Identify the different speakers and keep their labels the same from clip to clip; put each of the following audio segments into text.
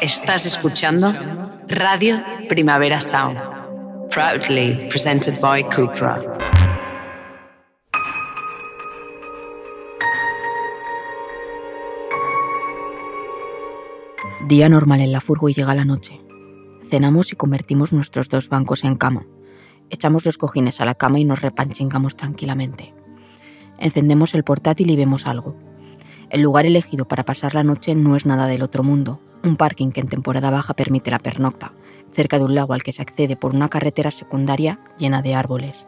Speaker 1: Estás escuchando Radio Primavera Sound, proudly presented by Cupra.
Speaker 2: Día normal en la furgo y llega la noche. Cenamos y convertimos nuestros dos bancos en cama. Echamos los cojines a la cama y nos repanchingamos tranquilamente. Encendemos el portátil y vemos algo. El lugar elegido para pasar la noche no es nada del otro mundo, un parking que en temporada baja permite la pernocta, cerca de un lago al que se accede por una carretera secundaria llena de árboles.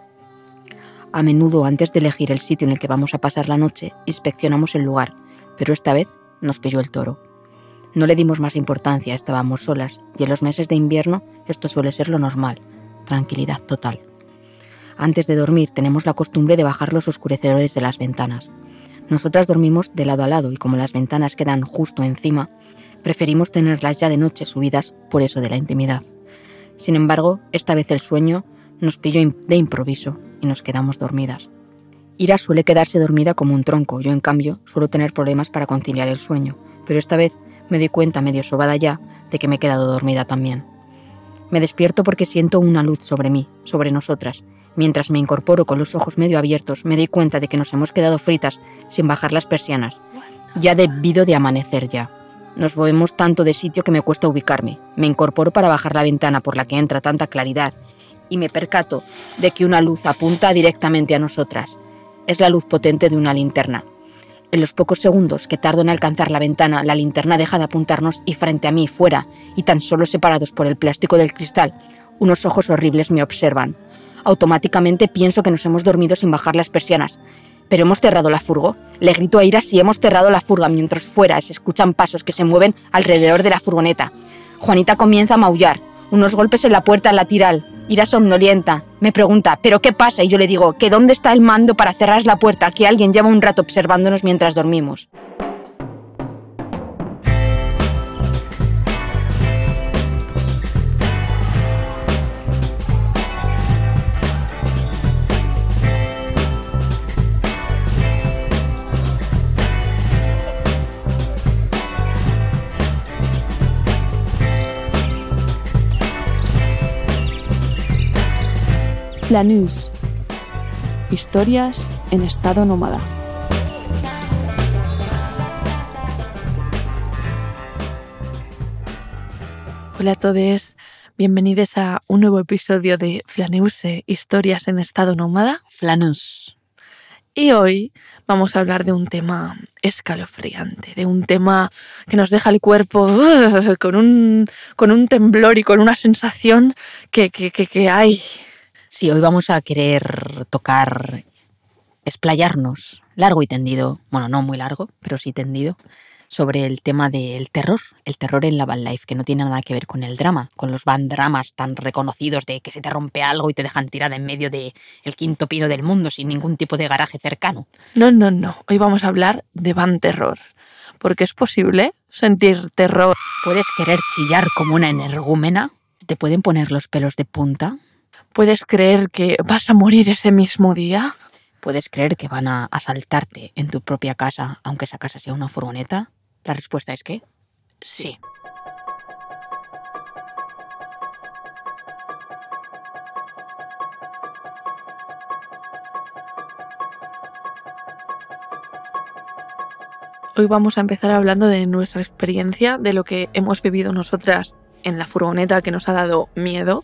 Speaker 2: A menudo, antes de elegir el sitio en el que vamos a pasar la noche, inspeccionamos el lugar, pero esta vez nos pilló el toro. No le dimos más importancia, estábamos solas, y en los meses de invierno esto suele ser lo normal, tranquilidad total. Antes de dormir tenemos la costumbre de bajar los oscurecedores de las ventanas. Nosotras dormimos de lado a lado y como las ventanas quedan justo encima, preferimos tenerlas ya de noche subidas por eso de la intimidad. Sin embargo, esta vez el sueño nos pilló de improviso y nos quedamos dormidas. Ira suele quedarse dormida como un tronco, yo en cambio suelo tener problemas para conciliar el sueño, pero esta vez me doy cuenta medio sobada ya de que me he quedado dormida también. Me despierto porque siento una luz sobre mí, sobre nosotras. Mientras me incorporo con los ojos medio abiertos, me doy cuenta de que nos hemos quedado fritas sin bajar las persianas. Ya debido de amanecer ya. Nos movemos tanto de sitio que me cuesta ubicarme. Me incorporo para bajar la ventana por la que entra tanta claridad y me percato de que una luz apunta directamente a nosotras. Es la luz potente de una linterna. En los pocos segundos que tardo en alcanzar la ventana, la linterna deja de apuntarnos y frente a mí, fuera, y tan solo separados por el plástico del cristal, unos ojos horribles me observan. Automáticamente pienso que nos hemos dormido sin bajar las persianas. ¿Pero hemos cerrado la furgo? Le grito a Ira si hemos cerrado la furga mientras fuera se escuchan pasos que se mueven alrededor de la furgoneta. Juanita comienza a maullar. Unos golpes en la puerta la tiral. Ira somnolienta. Me pregunta, ¿pero qué pasa? Y yo le digo, que dónde está el mando para cerrar la puerta, que alguien lleva un rato observándonos mientras dormimos.
Speaker 3: Flanús. Historias en estado nómada. Hola a todos, bienvenidos a un nuevo episodio de Flanuse, Historias en estado nómada.
Speaker 2: Flanús.
Speaker 3: Y hoy vamos a hablar de un tema escalofriante, de un tema que nos deja el cuerpo uh, con, un, con un temblor y con una sensación que, que, que, que hay.
Speaker 2: Sí, hoy vamos a querer tocar, explayarnos largo y tendido, bueno, no muy largo, pero sí tendido, sobre el tema del terror, el terror en la van life, que no tiene nada que ver con el drama, con los van dramas tan reconocidos de que se te rompe algo y te dejan tirada en medio del el quinto pino del mundo sin ningún tipo de garaje cercano.
Speaker 3: No, no, no. Hoy vamos a hablar de van terror. Porque es posible sentir terror.
Speaker 2: Puedes querer chillar como una energúmena, te pueden poner los pelos de punta,
Speaker 3: ¿Puedes creer que vas a morir ese mismo día?
Speaker 2: ¿Puedes creer que van a asaltarte en tu propia casa, aunque esa casa sea una furgoneta? La respuesta es que sí.
Speaker 3: Hoy vamos a empezar hablando de nuestra experiencia, de lo que hemos vivido nosotras en la furgoneta que nos ha dado miedo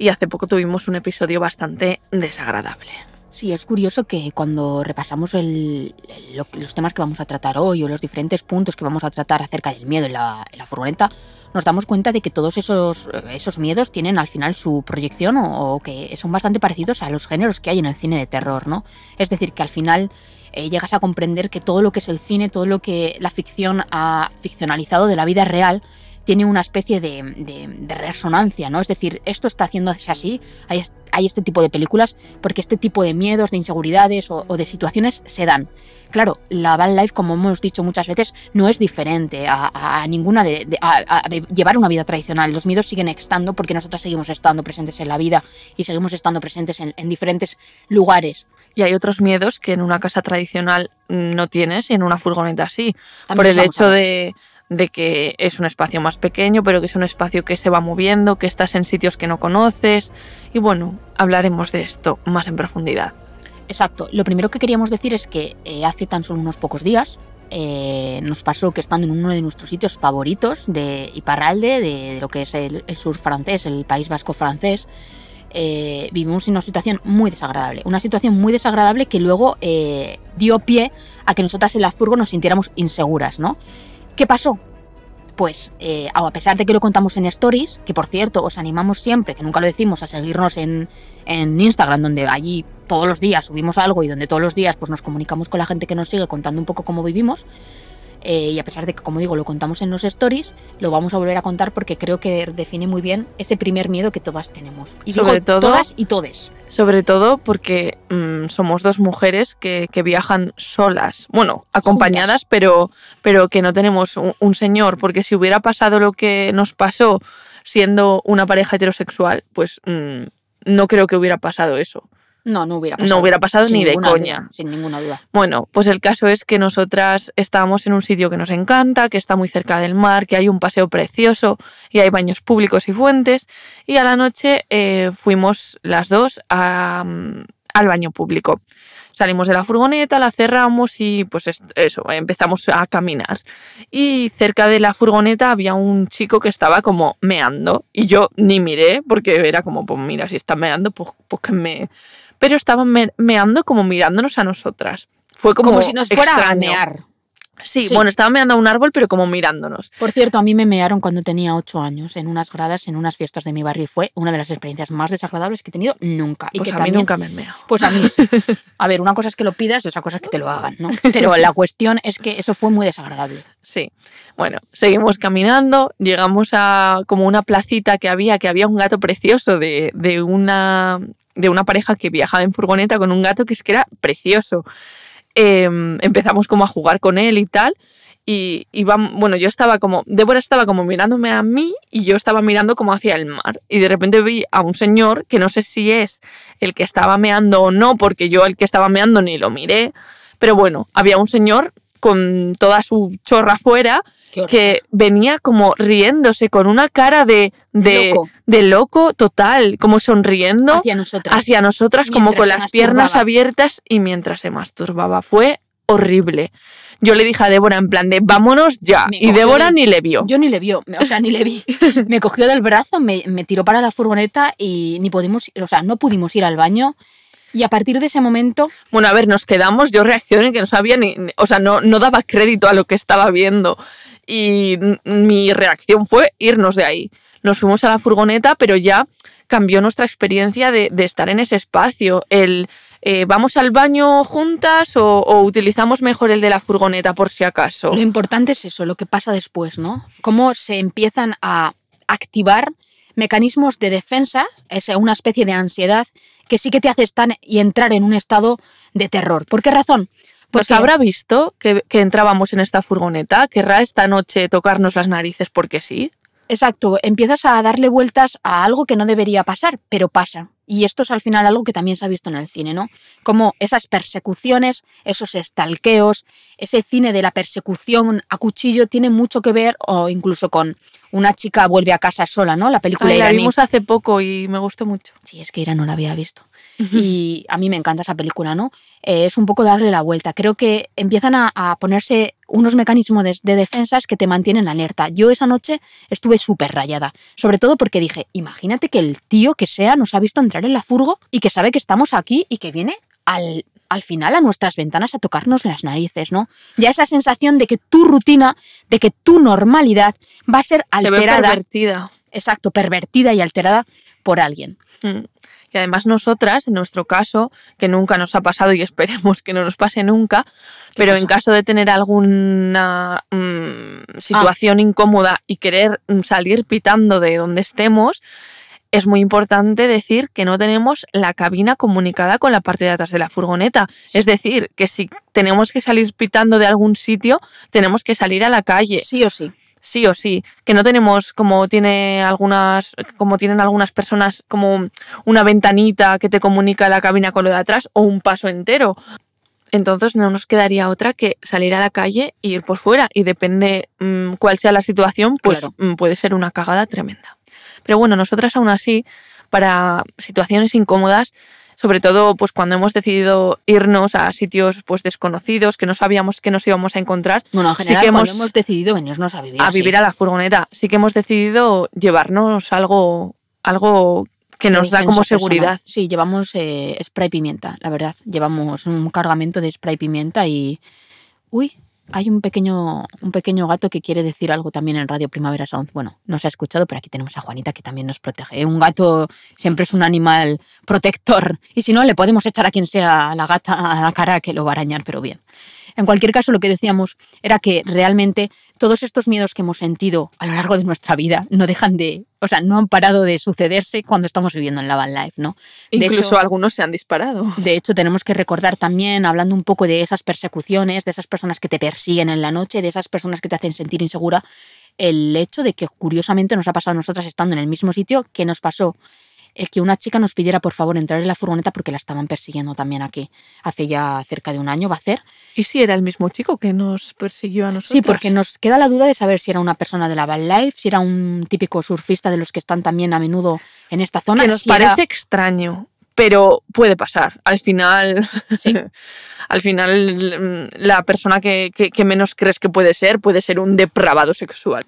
Speaker 3: y hace poco tuvimos un episodio bastante desagradable.
Speaker 2: Sí, es curioso que cuando repasamos el, lo- los temas que vamos a tratar hoy o los diferentes puntos que vamos a tratar acerca del miedo en la, en furgoneta, nos damos cuenta de que todos esos, esos miedos tienen al final su proyección o, o que son bastante parecidos a los géneros que hay en el cine de terror, ¿no? Es decir, que al final eh, llegas a comprender que todo lo que es el cine, todo lo que la ficción ha ficcionalizado de la vida real, tiene una especie de, de- de resonancia, ¿no? Es decir, esto está haciéndose así, hay, hay este tipo de películas, porque este tipo de miedos, de inseguridades o, o de situaciones se dan. Claro, la van life, como hemos dicho muchas veces, no es diferente a, a ninguna de, de- a- a llevar una vida tradicional. Los miedos siguen estando porque nosotras seguimos estando presentes en la vida y seguimos estando presentes en, en diferentes lugares.
Speaker 3: Y hay otros miedos que en una casa tradicional no tienes y en una furgoneta sí.
Speaker 2: También
Speaker 3: por el hecho de, de que es un espacio más pequeño, pero que es un espacio que se va moviendo, que estás en sitios que no conoces. Y bueno, hablaremos de esto más en profundidad.
Speaker 2: Exacto. Lo primero que queríamos decir es que eh, hace tan solo unos pocos días eh, nos pasó que estando en uno de nuestros sitios favoritos de Iparralde, de, lo que es el, sur francés, el País Vasco francés, eh, vivimos en una situación muy desagradable. Una situación muy desagradable que luego dio pie a que nosotras en la furgo nos sintiéramos inseguras, ¿no? ¿Qué pasó? Pues eh, a pesar de que lo contamos en stories, que por cierto os animamos siempre, que nunca lo decimos, a seguirnos en, en Instagram, donde allí todos los días subimos algo y donde todos los días pues, nos comunicamos con la gente que nos sigue contando un poco cómo vivimos, eh, y a pesar de que, como digo, lo contamos en los stories, lo vamos a volver a contar porque creo que define muy bien ese primer miedo que todas tenemos. Y sobre todo, todas y todes.
Speaker 3: Sobre todo porque mm, somos dos mujeres que, viajan solas, bueno, acompañadas, pero, pero que no tenemos un, señor, porque si hubiera pasado lo que nos pasó siendo una pareja heterosexual, pues mm, no creo que hubiera pasado eso.
Speaker 2: No, no hubiera pasado.
Speaker 3: No hubiera pasado ni de coña.
Speaker 2: sin ninguna duda.
Speaker 3: Bueno, pues el caso es que nosotras estábamos en un sitio que nos encanta, que está muy cerca del mar, que hay un paseo precioso y hay baños públicos y fuentes. Y a la noche eh, fuimos las dos al baño público. Salimos de la furgoneta, la cerramos y pues eso, empezamos a caminar. Y cerca de la furgoneta había un chico que estaba como meando y yo ni miré porque era como, pues mira, si está meando, pues, pues que me pero estaban meando como mirándonos a nosotras. Fue como,
Speaker 2: si nos fuera a mear.
Speaker 3: Sí, bueno, estaban meando a un árbol, pero como mirándonos.
Speaker 2: Por cierto, a mí me mearon cuando tenía ocho años en unas gradas, en unas fiestas de mi barrio, y fue una de las experiencias más desagradables que he tenido nunca.
Speaker 3: Y
Speaker 2: pues
Speaker 3: a mí nunca me han meado.
Speaker 2: Pues a mí A ver, una cosa es que lo pidas y otra cosa es que te lo hagan, ¿no? Pero la cuestión es que eso fue muy desagradable.
Speaker 3: Sí. Bueno, seguimos caminando, llegamos a como una placita que había, que había un gato precioso de, de una de una pareja que viajaba en furgoneta con un gato que es que era precioso. Em, empezamos como a jugar con él y tal. Y, bueno, yo estaba como, Débora estaba como mirándome a mí y yo estaba mirando como hacia el mar. Y de repente vi a un señor que no sé si es el que estaba meando o no, porque yo el que estaba meando ni lo miré. Pero bueno, había un señor con toda su chorra fuera que venía como riéndose con una cara de, de, loco. de loco total, como sonriendo
Speaker 2: hacia nosotras,
Speaker 3: hacia nosotras como con las piernas abiertas y mientras se masturbaba. Fue horrible. Yo le dije a Débora en plan de vámonos ya. y Débora ni le vio.
Speaker 2: Yo ni le vio, o sea, ni le vi. me cogió del brazo, me, me, tiró para la furgoneta y ni pudimos, o sea, no pudimos ir al baño. Y a partir de ese momento...
Speaker 3: Bueno, a ver, nos quedamos, yo reaccioné que no sabía ni, o sea, no, no daba crédito a lo que estaba viendo y mi reacción fue irnos de ahí. Nos fuimos a la furgoneta, pero ya cambió nuestra experiencia de, estar en ese espacio. El eh, ¿vamos al baño juntas o, utilizamos mejor el de la furgoneta por si acaso?
Speaker 2: Lo importante es eso, lo que pasa después, ¿no? Cómo se empiezan a activar mecanismos de defensa, es una especie de ansiedad que sí que te hace estar y entrar en un estado de terror. ¿Por qué razón?
Speaker 3: Pues habrá visto que, entrábamos en esta furgoneta, querrá esta noche tocarnos las narices porque sí.
Speaker 2: Exacto, empiezas a darle vueltas a algo que no debería pasar, pero pasa. Y esto es al final algo que también se ha visto en el cine, ¿no? Como esas persecuciones, esos estalqueos, ese cine de la persecución a cuchillo tiene mucho que ver, o incluso con una chica vuelve a casa sola, ¿no? La película
Speaker 3: La vimos hace poco y me gustó mucho.
Speaker 2: Sí, es que Ira no la había visto. Y a mí me encanta esa película, ¿no? Eh, es un poco darle la vuelta. Creo que empiezan a, ponerse unos mecanismos de, de, defensas que te mantienen alerta. Yo esa noche estuve súper rayada, sobre todo porque dije, imagínate que el tío que sea nos ha visto entrar en la furgo y que sabe que estamos aquí y que viene al, al final a nuestras ventanas a tocarnos las narices, ¿no? Ya esa sensación de que tu rutina, de que tu normalidad va a ser alterada.
Speaker 3: Se pervertida.
Speaker 2: Exacto, pervertida y alterada por alguien.
Speaker 3: Mm. Y además nosotras, en nuestro caso, que nunca nos ha pasado y esperemos que no nos pase nunca, pero en caso de tener alguna mm, situación ah. incómoda y querer mm, salir pitando de donde estemos, es muy importante decir que no tenemos la cabina comunicada con la parte de atrás de la furgoneta. Es decir, que si tenemos que salir pitando de algún sitio, tenemos que salir a la calle.
Speaker 2: Sí o sí
Speaker 3: sí o sí, que no tenemos como tiene algunas como tienen algunas personas como una ventanita que te comunica la cabina con lo de atrás o un paso entero. entonces no nos quedaría otra que salir a la calle e ir por fuera. Y depende mm, cuál sea la situación, pues
Speaker 2: Claro.
Speaker 3: mm, puede ser una cagada tremenda. Pero bueno, nosotras aún así, para situaciones incómodas, sobre todo pues cuando hemos decidido irnos a sitios pues desconocidos, que no sabíamos que nos íbamos a encontrar,
Speaker 2: Bueno, en
Speaker 3: Sí
Speaker 2: general,
Speaker 3: que hemos-
Speaker 2: hemos decidido venirnos a vivir.
Speaker 3: a
Speaker 2: sí.
Speaker 3: vivir a la furgoneta, sí que hemos decidido llevarnos algo, algo que nos da como
Speaker 2: personal.
Speaker 3: seguridad.
Speaker 2: Sí, llevamos eh, spray pimienta, la verdad. Llevamos un cargamento de spray pimienta y. Uy, hay un pequeño, un pequeño gato que quiere decir algo también en Radio Primavera Sound. Bueno, no se ha escuchado, pero aquí tenemos a Juanita que también nos protege. Un gato siempre es un animal protector. Y si no, le podemos echar a quien sea la gata a la cara que lo va a arañar, pero bien. En cualquier caso, lo que decíamos era que realmente todos estos miedos que hemos sentido a lo largo de nuestra vida no dejan de, o sea, no han parado de sucederse cuando estamos viviendo en la van life, ¿no? De
Speaker 3: Incluso
Speaker 2: hecho-
Speaker 3: algunos se han disparado.
Speaker 2: De hecho, tenemos que recordar también, hablando un poco de esas persecuciones, de esas personas que te persiguen en la noche, de esas personas que te hacen sentir insegura, el hecho de que curiosamente nos ha pasado a nosotras estando en el mismo sitio que nos pasó el que una chica nos pidiera por favor entrar en la furgoneta porque la estaban persiguiendo también aquí. Hace ya cerca de un año va a ser.
Speaker 3: ¿Y si era el mismo chico que nos persiguió a nosotros?
Speaker 2: Sí, porque nos queda la duda de saber si era una persona de la van life, si era un típico surfista de los que están también a menudo en esta zona.
Speaker 3: que nos
Speaker 2: si era-
Speaker 3: parece extraño, pero puede pasar. Al final,
Speaker 2: Sí.
Speaker 3: al final mm, la persona que, que- que menos crees que puede ser puede ser un depravado sexual.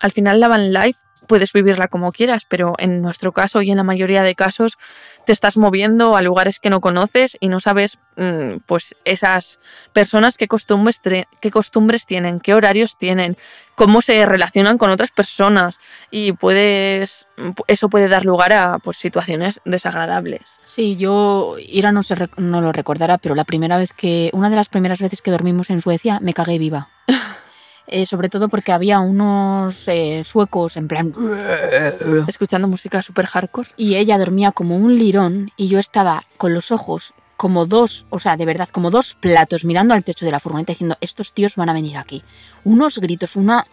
Speaker 3: Al final la van life puedes vivirla como quieras, pero en nuestro caso y en la mayoría de casos te estás moviendo a lugares que no conoces y no sabes mm, pues esas personas qué costumbres, qué costumbres tienen, qué horarios tienen, cómo se relacionan con otras personas y puedes eso puede dar lugar a pues situaciones desagradables.
Speaker 2: Sí, yo, Ira no, se no lo recordará, pero la primera vez que, una de las primeras veces que dormimos en Suecia, me cagué viva. Eh, sobre todo porque había unos eh, suecos en plan...
Speaker 3: Escuchando música super hardcore.
Speaker 2: Y ella dormía como un lirón y yo estaba con los ojos como dos, o sea, de verdad, como dos platos mirando al techo de la furgoneta diciendo, estos tíos van a venir aquí. Unos gritos, una...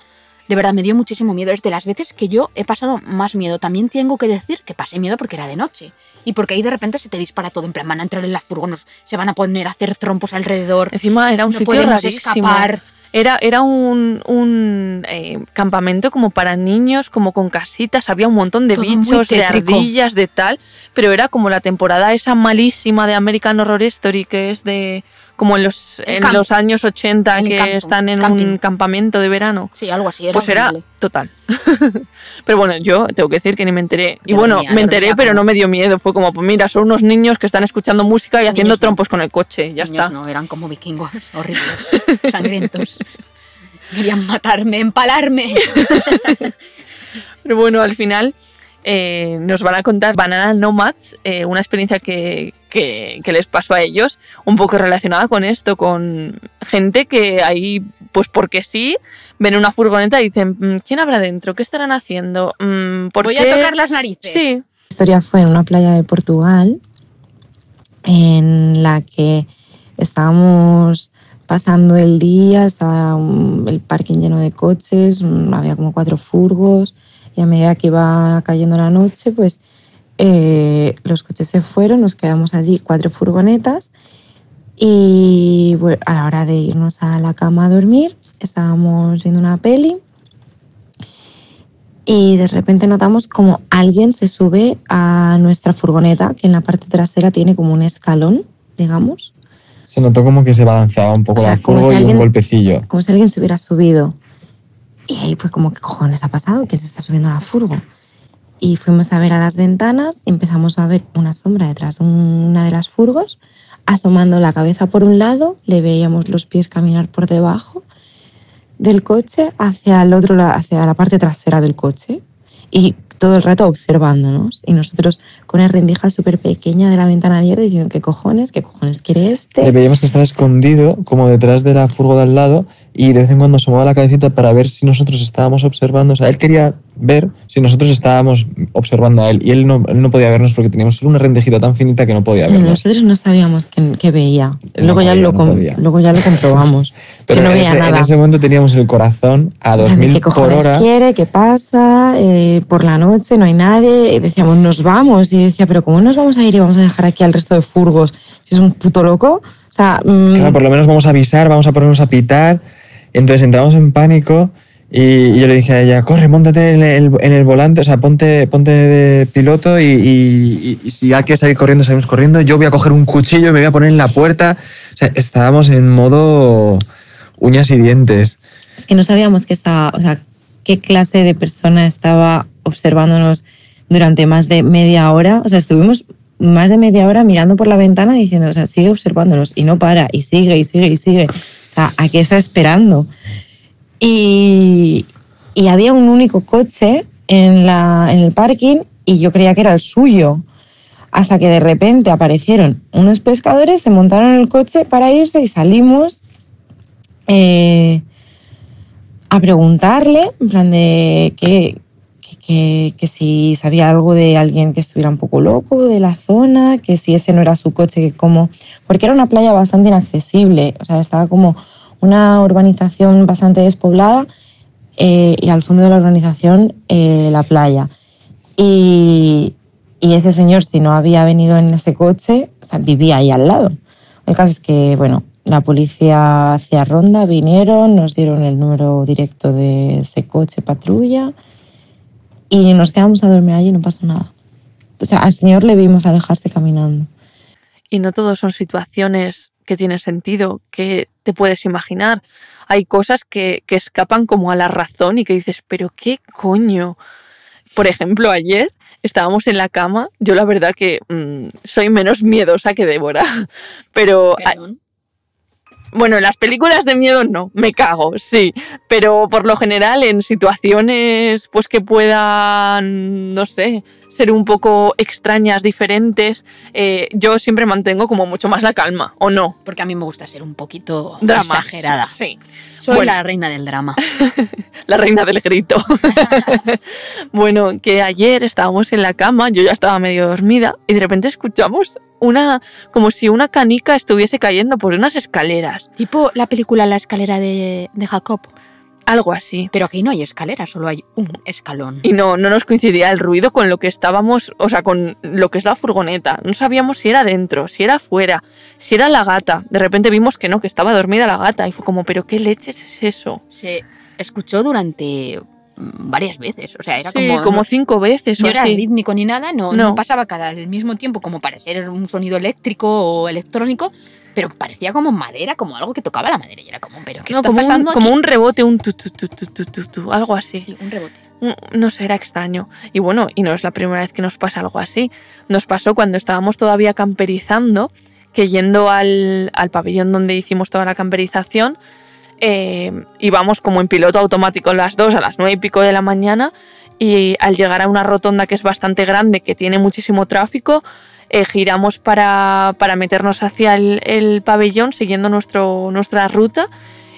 Speaker 2: De verdad, me dio muchísimo miedo. Es de las veces que yo he pasado más miedo. También tengo que decir que pasé miedo porque era de noche. Y porque ahí de repente se te dispara todo. En plan, van a entrar en la furgoneta, se van a poner a hacer trompos alrededor.
Speaker 3: Encima era un
Speaker 2: no
Speaker 3: sitio
Speaker 2: podemos
Speaker 3: rarísimo.
Speaker 2: escapar.
Speaker 3: Era, era un, un, eh, campamento como para niños, como con casitas, había un montón de
Speaker 2: Todo
Speaker 3: bichos, de ardillas, de tal, pero era como la temporada esa malísima de American Horror Story, que es de como en los, en los años 80,
Speaker 2: El
Speaker 3: que
Speaker 2: campo,
Speaker 3: están en
Speaker 2: camping.
Speaker 3: un campamento de verano.
Speaker 2: Sí, algo así. Era
Speaker 3: pues era
Speaker 2: horrible.
Speaker 3: total. pero bueno, yo tengo que decir que ni me enteré. Y bueno, me enteré, pero
Speaker 2: como-
Speaker 3: no me dio miedo. Fue como, pues mira, son unos niños que están escuchando música y haciendo
Speaker 2: Niños no.
Speaker 3: trompos con el coche. Ya
Speaker 2: Niños
Speaker 3: está.
Speaker 2: no, eran como vikingos, horribles, sangrientos. Querían matarme, empalarme.
Speaker 3: Pero bueno, al final eh, nos van a contar Banana Nomads, eh, una experiencia que, que- que les pasó a ellos, un poco relacionada con esto, con gente que ahí, pues porque sí, ven una furgoneta y dicen, "Mm, ¿quién habrá dentro? ¿Qué estarán haciendo? Mm, ¿por
Speaker 2: Voy
Speaker 3: qué?".
Speaker 2: a tocar las narices.
Speaker 3: Sí,
Speaker 4: La historia fue en una playa de Portugal en la que estábamos pasando el día, estaba un- el parking lleno de coches, mm, había como cuatro furgos y a medida que iba cayendo la noche, pues eh, los coches se fueron, nos quedamos allí cuatro furgonetas y bueno, a la hora de irnos a la cama a dormir estábamos viendo una peli y de repente notamos como alguien se sube a nuestra furgoneta, que en la parte trasera tiene como un escalón, digamos,
Speaker 5: Se notó como que se balanceaba un poco
Speaker 4: O sea,
Speaker 5: la furgo
Speaker 4: si
Speaker 5: y
Speaker 4: alguien-
Speaker 5: un golpecillo.
Speaker 4: como si alguien se hubiera subido. Y ahí fue como, ¿qué cojones ha pasado? ¿Quién se está subiendo a la furgo? Y fuimos a ver a las ventanas empezamos a ver una sombra detrás de una de las furgos, asomando la cabeza por un lado, le veíamos los pies caminar por debajo del coche hacia el otro hacia la parte trasera del coche y todo el rato observándonos y nosotros con una rendija súper pequeña de la ventana abierta diciendo qué cojones, qué cojones quiere este.
Speaker 5: Le veíamos que estaba escondido como detrás de la furgo de al lado y de vez en cuando asomaba la cabecita para ver si nosotros estábamos observando. O sea, él quería ver si nosotros estábamos observando a él y él no, él no podía vernos porque teníamos una rendejita tan finita que no podía vernos.
Speaker 4: Nosotros no sabíamos que, que veía. Luego, ya
Speaker 5: podía,
Speaker 4: lo
Speaker 5: no
Speaker 4: luego ya lo comprobamos.
Speaker 5: Pero
Speaker 4: que no
Speaker 5: en,
Speaker 4: veía
Speaker 5: ese, en
Speaker 4: nada.
Speaker 5: ese momento teníamos el corazón a
Speaker 4: De
Speaker 5: 2000
Speaker 4: ¿Qué
Speaker 5: por
Speaker 4: cojones
Speaker 5: hora.
Speaker 4: quiere? ¿Qué pasa? Eh, por la noche no hay nadie. Y decíamos, nos vamos. Y decía, pero ¿cómo nos vamos a ir y vamos a dejar aquí al resto de furgos? Si es un puto loco. O sea, mm,
Speaker 5: Claro, por lo menos vamos a avisar, vamos a ponernos a pitar. Entonces entramos en pánico y, yo le dije a ella, corre, montate en el, en el volante, o sea, ponte, ponte de piloto y- y- y si hay que salir corriendo, salimos corriendo. Yo voy a coger un cuchillo y me voy a poner en la puerta. O sea, estábamos en modo uñas y dientes.
Speaker 4: es que no sabíamos que estaba, o sea, qué clase de persona estaba observándonos durante más de media hora. O sea, estuvimos más de media hora mirando por la ventana diciendo, o sea, sigue observándonos y no para, y sigue, y sigue, y sigue. O sea, ¿a qué está esperando? Y, había un único coche en, la, en el parking y yo creía que era el suyo. Hasta que de repente aparecieron unos pescadores, se montaron en el coche para irse y salimos eh, a preguntarle, en plan de que, que, que- que si sabía algo de alguien que estuviera un poco loco de la zona, que si ese no era su coche, que como... Porque era una playa bastante inaccesible, o sea, estaba como una urbanización bastante despoblada eh, y al fondo de la urbanización eh, la playa. Y, y ese señor, si no había venido en ese coche, o sea, vivía ahí al lado. El caso es que, bueno, la policía hacía ronda, vinieron, nos dieron el número directo de ese coche patrulla y nos quedamos a dormir allí y no pasó nada. O sea, al señor le vimos alejarse caminando.
Speaker 3: Y no todo son situaciones que tienen sentido, que te puedes imaginar. Hay cosas que, que escapan como a la razón y que dices, pero qué coño. Por ejemplo, ayer estábamos en la cama. Yo la verdad que mm, soy menos miedosa que Débora. Pero bueno, en las películas de miedo no, me cago, sí. Pero por lo general en situaciones pues que puedan, no sé, ser un poco extrañas, diferentes, eh, yo siempre mantengo como mucho más la calma, ¿o no?
Speaker 2: Porque a mí me gusta ser un poquito exagerada.
Speaker 3: Sí.
Speaker 2: Soy
Speaker 3: Bueno.
Speaker 2: la reina del drama.
Speaker 3: La reina del grito. bueno, que ayer estábamos en la cama, yo ya estaba medio dormida y de repente escuchamos una, como si una canica estuviese cayendo por unas escaleras,
Speaker 2: tipo la película La escalera de, de Jacob.
Speaker 3: algo así.
Speaker 2: Pero aquí no hay escalera, solo hay un escalón.
Speaker 3: Y no, no nos coincidía el ruido con lo que estábamos, o sea, con lo que es la furgoneta. No sabíamos si era dentro, si era afuera, si era la gata. De repente vimos que no, que estaba dormida la gata. Y fue como, ¿pero qué leches es eso?
Speaker 2: Se escuchó durante varias veces. O sea, era
Speaker 3: sí,
Speaker 2: como,
Speaker 3: como cinco veces
Speaker 2: no
Speaker 3: o
Speaker 2: era
Speaker 3: así.
Speaker 2: rítmico ni nada, no,
Speaker 3: No.
Speaker 2: no pasaba cada al mismo tiempo como para ser un sonido eléctrico o electrónico, pero parecía como madera, como algo que tocaba la madera. Y era como, ¿pero qué
Speaker 3: No,
Speaker 2: está
Speaker 3: como, un,
Speaker 2: pasando
Speaker 3: como
Speaker 2: aquí?
Speaker 3: un rebote, un tu, tu, tu, tu, tu, tu, tu, algo así.
Speaker 2: Sí, un rebote.
Speaker 3: Mm, No sé, era extraño. Y bueno, y no es la primera vez que nos pasa algo así. Nos pasó cuando estábamos todavía camperizando, que yendo al, al pabellón donde hicimos toda la camperización, eh, íbamos como en piloto automático las dos a las nueve y pico de la mañana y al llegar a una rotonda que es bastante grande, que tiene muchísimo tráfico, eh, giramos para, para meternos hacia el, el pabellón siguiendo nuestro, nuestra ruta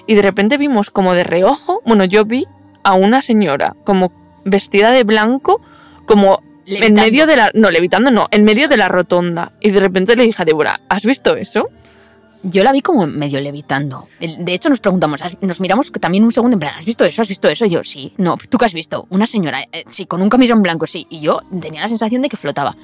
Speaker 3: y de repente vimos como de reojo, bueno, yo vi a una señora como vestida de blanco, como en
Speaker 2: Levitando.
Speaker 3: medio de la... No, levitando no, en medio de la rotonda. Y de repente le dije a Débora, ¿has visto eso?
Speaker 2: Yo la vi como medio levitando. De hecho, nos preguntamos, ¿has- nos miramos también un segundo en plan, ¿has visto eso? ¿Has visto eso? Y yo, sí. No, ¿tú qué has visto? Una señora, eh, sí, con un camisón blanco, sí. Y yo tenía la sensación de que flotaba.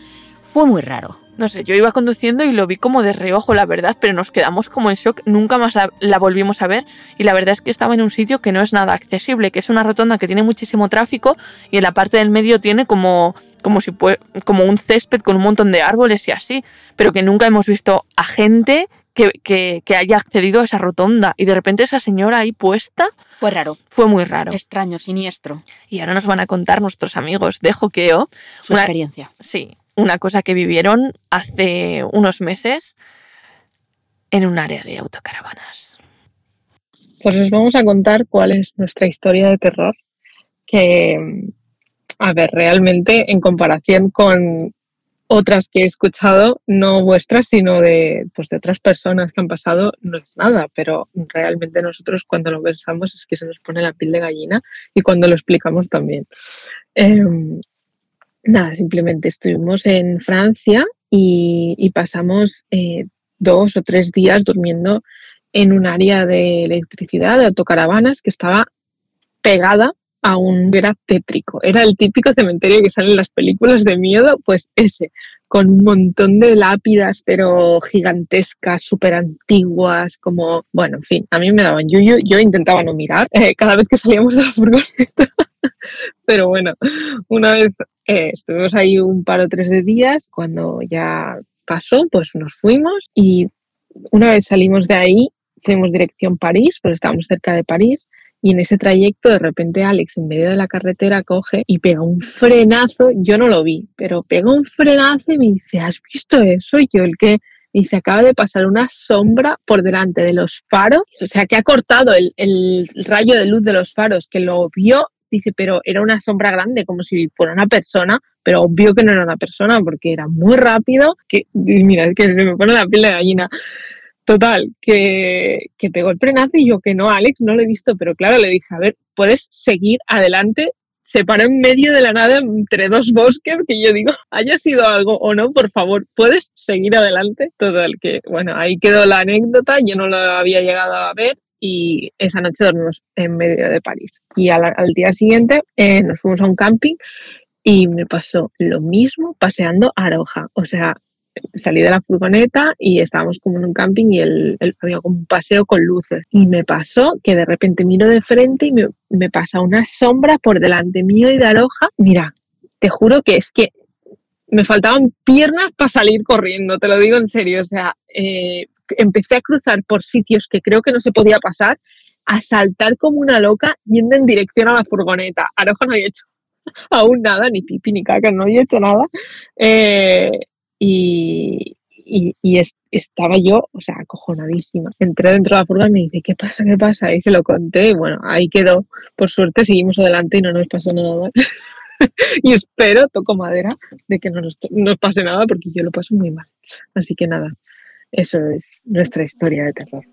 Speaker 2: Fue muy raro.
Speaker 3: No sé, yo iba conduciendo y lo vi como de reojo, la verdad, pero nos quedamos como en shock, nunca más la, volvimos a ver y la verdad es que estaba en un sitio que no es nada accesible, que es una rotonda que tiene muchísimo tráfico y en la parte del medio tiene como, como un césped con un montón de árboles y así, pero que nunca hemos visto a gente que, que- que haya accedido a esa rotonda y de repente esa señora ahí puesta
Speaker 2: Fue raro.
Speaker 3: fue muy raro.
Speaker 2: Extraño, siniestro.
Speaker 3: Y ahora nos van a contar nuestros amigos de Joqueo
Speaker 2: Su
Speaker 3: Una-
Speaker 2: experiencia.
Speaker 3: Sí, una cosa que vivieron hace unos meses en un área de autocaravanas.
Speaker 6: Pues os vamos a contar cuál es nuestra historia de terror. Que, a ver, realmente en comparación con otras que he escuchado, no vuestras, sino de, pues de otras personas que han pasado, no es nada, pero realmente nosotros cuando lo pensamos es que se nos pone la piel de gallina y cuando lo explicamos también. Em, nada, simplemente estuvimos en Francia y, pasamos eh, dos o tres días durmiendo en un área de electricidad, de autocaravanas, que estaba pegada a un... era tétrico, era el típico cementerio que sale en las películas de miedo, pues ese, con un montón de lápidas, pero gigantescas, súper antiguas, como, bueno, en fin, a mí me daban yuyu, yo intentaba no mirar eh, cada vez que salíamos de la furgoneta, pero bueno, una vez eh, estuvimos ahí un par o tres de días, cuando ya pasó, pues nos fuimos y una vez salimos de ahí, fuimos dirección París, porque estábamos cerca de París, y en ese trayecto de repente Alex en medio de la carretera coge y pega un frenazo, yo no lo vi, pero pega un frenazo y me dice, ¿has visto eso? Y yo el que dice, acaba de pasar una sombra por delante de los faros, o sea, que ha cortado el, el rayo de luz de los faros, que lo vio, dice, pero era una sombra grande, como si fuera una persona, pero obvio que no era una persona, porque era muy rápido, que, mira, es que se me pone la piel de gallina. Total, que, que pegó el frenazo y yo que no, Alex, no lo he visto, pero claro, le dije, a ver, puedes seguir adelante. Se paró en medio de la nada entre dos bosques que yo digo, haya sido algo o no, por favor, puedes seguir adelante. Total, que bueno, ahí quedó la anécdota, yo no lo había llegado a ver y esa noche dormimos en medio de París. Y al, día siguiente eh, nos fuimos a un camping y me pasó lo mismo paseando a Aroja. O sea, salí de la furgoneta y estábamos como en un camping y el, había como un paseo con luces. Y me pasó que de repente miro de frente y me, me pasa una sombra por delante mío y de Aroja. Mira, te juro que es que me faltaban piernas para salir corriendo, te lo digo en serio. O sea, eh, empecé a cruzar por sitios que creo que no se podía pasar, a saltar como una loca yendo en dirección a la furgoneta. Aroja no había hecho aún nada, ni pipi ni caca, no había hecho nada. Eh, y, estaba yo, o sea, acojonadísima. Entré dentro de la furgoneta y me dice, ¿qué pasa? ¿Qué pasa? Y se lo conté y bueno, ahí quedó. Por suerte seguimos adelante y no nos pasó nada más. y espero, toco madera, de que no nos, nos pase nada porque yo lo paso muy mal. Así que nada, eso es nuestra historia de terror.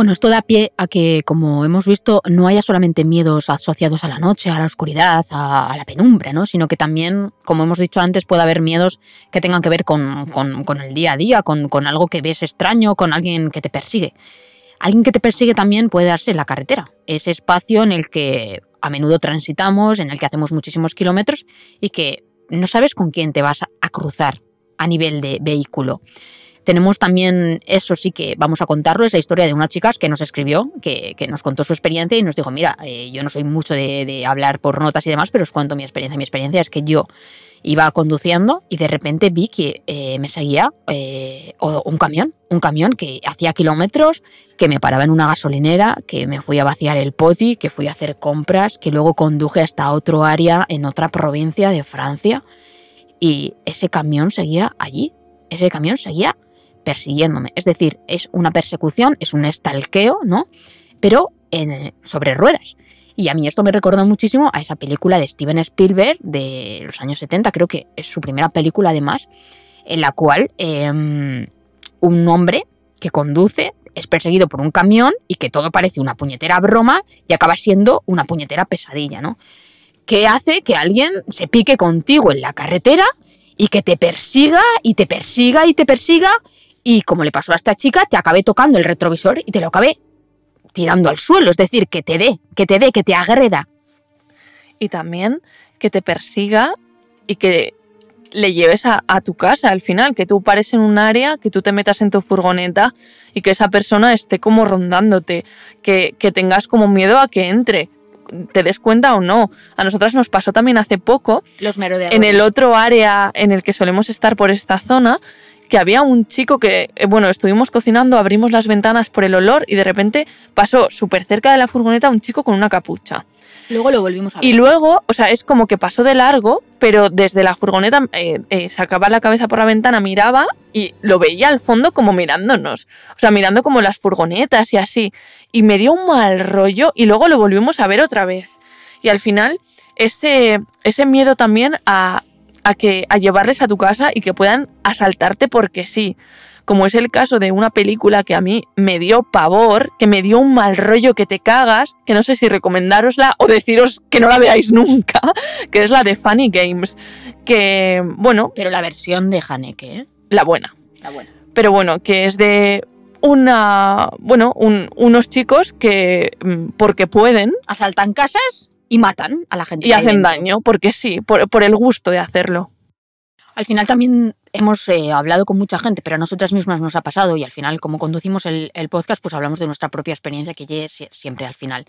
Speaker 2: Bueno, esto da pie a que, como hemos visto, no haya solamente miedos asociados a la noche, a la oscuridad, a, la penumbra, ¿no? sino que también, como hemos dicho antes, puede haber miedos que tengan que ver con, el día a día, con, con, algo que ves extraño, con alguien que te persigue. Alguien que te persigue también puede darse en la carretera, ese espacio en el que a menudo transitamos, en el que hacemos muchísimos kilómetros y que no sabes con quién te vas a cruzar a nivel de vehículo. Tenemos también, eso sí que vamos a contarlo, es la historia de una chica que nos escribió, que, nos contó su experiencia y nos dijo, mira, eh, yo no soy mucho de, hablar por notas y demás, pero os cuento mi experiencia. Mi experiencia es que yo iba conduciendo y de repente vi que eh, me seguía eh, un camión, un camión que hacía kilómetros, que me paraba en una gasolinera, que me fui a vaciar el poti, que fui a hacer compras, que luego conduje hasta otro área en otra provincia de Francia y ese camión seguía allí, ese camión seguía persiguiéndome. Es decir, es una persecución, es un estalqueo, ¿no? Pero sobre ruedas. Y a mí esto me recordó muchísimo a esa película de Steven Spielberg de los años 70, creo que es su primera película además, en la cual em, un hombre que conduce es perseguido por un camión y que todo parece una puñetera broma y acaba siendo una puñetera pesadilla, ¿no? Que hace que alguien se pique contigo en la carretera y que te persiga y te persiga y te persiga y como le pasó a esta chica, te acabé tocando el retrovisor y te lo acabé tirando al suelo, es decir, que te dé, que te dé, que te agreda.
Speaker 3: Y también que te persiga y que le lleves a, tu casa al final, que tú pares en un área, que tú te metas en tu furgoneta y que esa persona esté como rondándote, que, que tengas como miedo a que entre, te des cuenta o no. A nosotras nos pasó también hace poco,
Speaker 2: Los
Speaker 3: en el otro área en el que solemos estar por esta zona, que había un chico que, eh, bueno, estuvimos cocinando, abrimos las ventanas por el olor y de repente pasó súper cerca de la furgoneta un chico con una capucha.
Speaker 2: Luego lo volvimos a ver.
Speaker 3: Y luego, o sea, es como que pasó de largo, pero desde la furgoneta eh, eh, sacaba la cabeza por la ventana, miraba y lo veía al fondo como mirándonos. O sea, mirando como las furgonetas y así. Y me dio un mal rollo y luego lo volvimos a ver otra vez. Y al final, ese, ese miedo también a, a, que, a llevarles a tu casa y que puedan asaltarte porque sí. Como es el caso de una película que a mí me dio pavor, que me dio un mal rollo que te cagas, que no sé si recomendárosla o deciros que no la veáis nunca, que es la de Funny Games. Que, bueno,
Speaker 2: Pero la versión de Haneke, ¿eh?
Speaker 3: la buena.
Speaker 2: La buena.
Speaker 3: Pero bueno, que es de una. Bueno, un- unos chicos que, mm, porque pueden,
Speaker 2: Asaltan casas y matan a la gente.
Speaker 3: y
Speaker 2: que
Speaker 3: hacen daño, porque sí, por, por el gusto de hacerlo.
Speaker 2: Al final también hemos eh, hablado con mucha gente, pero a nosotras mismas nos ha pasado y al final, como conducimos el, el podcast, pues hablamos de nuestra propia experiencia, que es siempre al final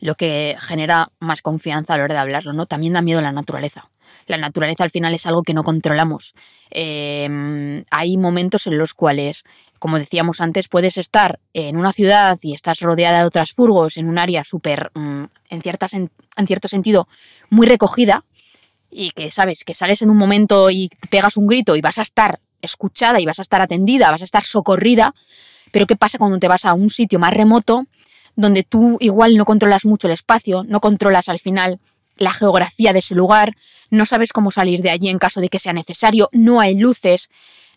Speaker 2: lo que genera más confianza a la hora de hablarlo, ¿no? También da miedo la naturaleza. La naturaleza al final es algo que no controlamos. Eh, hay momentos en los cuales, como decíamos antes, puedes estar en una ciudad y estás rodeada de otras furgos en un área súper, mm, en- en cierto sentido, muy recogida, y que sabes que sales en un momento y pegas un grito y vas a estar escuchada y vas a estar atendida, vas a estar socorrida, pero ¿qué pasa cuando te vas a un sitio más remoto donde tú igual no controlas mucho el espacio, no controlas al final la geografía de ese lugar, no sabes cómo salir de allí en caso de que sea necesario, no hay luces?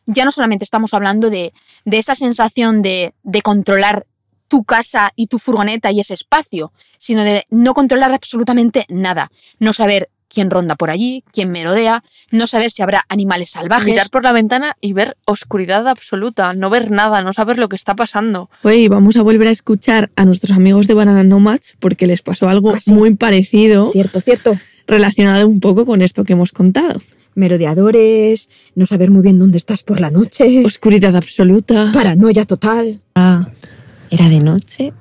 Speaker 2: Ya no solamente estamos hablando de, de esa sensación de, de controlar tu casa y tu furgoneta y ese espacio, sino de no controlar absolutamente nada, no saber quién ronda por allí, quién merodea, no saber si habrá animales salvajes.
Speaker 3: Mirar por la ventana y ver oscuridad absoluta, no ver nada, no saber lo que está pasando.
Speaker 7: Oye, vamos a volver a escuchar a nuestros amigos de Banana Nomads porque les pasó algo
Speaker 2: Ah, sí.
Speaker 7: muy parecido
Speaker 2: Cierto, cierto.
Speaker 7: relacionado un poco con esto que hemos contado.
Speaker 8: Merodeadores, no saber muy bien dónde estás por la noche,
Speaker 7: Oscuridad absoluta.
Speaker 8: paranoia total.
Speaker 4: Era de noche,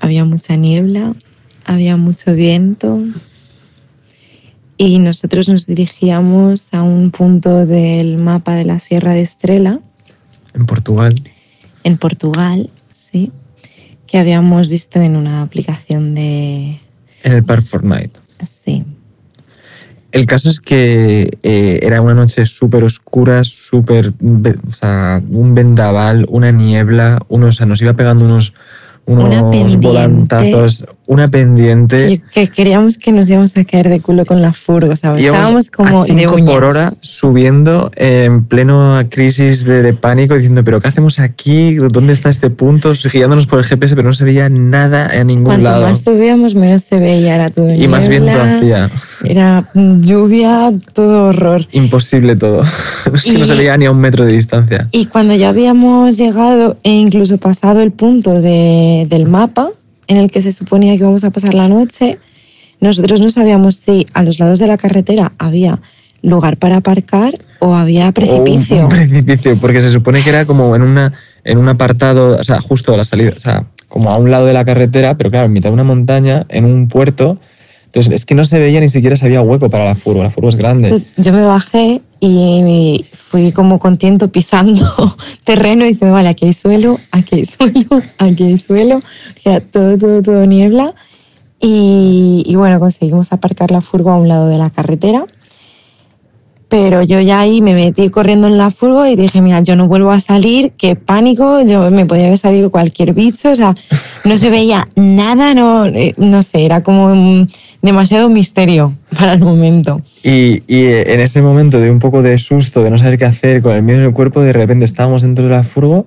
Speaker 4: había mucha niebla, había mucho viento y nosotros nos dirigíamos a un punto del mapa de la Sierra de Estrela,
Speaker 5: En Portugal.
Speaker 4: en Portugal, sí, que habíamos visto en una aplicación de...
Speaker 5: En el Park Fortnite.
Speaker 4: Sí,
Speaker 5: El caso es que eh, era una noche súper oscura, súper. O sea, un vendaval, una niebla, unos, o sea, nos iba pegando unos, unos volantazos, una pendiente.
Speaker 4: Y que queríamos que nos íbamos a caer de culo con la furgo, ¿sabes? Estábamos como
Speaker 5: a
Speaker 4: de
Speaker 5: 5
Speaker 4: uñas.
Speaker 5: por hora subiendo en pleno crisis de, de pánico, diciendo, ¿pero qué hacemos aquí? ¿Dónde está este punto? Guiándonos por el GPS, pero no se veía nada en ningún
Speaker 4: Cuanto
Speaker 5: lado.
Speaker 4: más subíamos, menos se veía, era todo
Speaker 5: y más viento hacía.
Speaker 4: Era lluvia, todo horror.
Speaker 5: Imposible todo. Que no se
Speaker 4: Y-
Speaker 5: veía ni a un metro de distancia.
Speaker 4: Y cuando ya habíamos llegado e incluso pasado el punto de- del mapa en el que se suponía que íbamos a pasar la noche, nosotros no sabíamos si a los lados de la carretera había lugar para aparcar o había
Speaker 5: O
Speaker 4: precipicio.
Speaker 5: Un, precipicio, porque se supone que era como en, una, en un apartado, o sea, justo a la salida, o sea, como a un lado de la carretera, pero claro, en mitad de una montaña, en un puerto. Entonces, es que no se veía ni siquiera si había hueco para la furgo. La furgo es grande.
Speaker 4: Entonces yo me bajé y fui como contento pisando terreno y diciendo, vale, aquí hay suelo, aquí hay suelo, aquí hay suelo. Era todo, todo, todo niebla. Y, y bueno, conseguimos aparcar la furgo a un lado de la carretera. Pero yo ya ahí me metí corriendo en la furgo y dije, mira, yo no vuelvo a salir, qué pánico, yo me podía haber salido cualquier bicho, o sea, no se veía nada, no, eh, no sé, era como demasiado misterio para el momento.
Speaker 5: Y, y en ese momento de un poco de susto, de no saber qué hacer, con el miedo en el cuerpo, de repente estábamos dentro de la furgo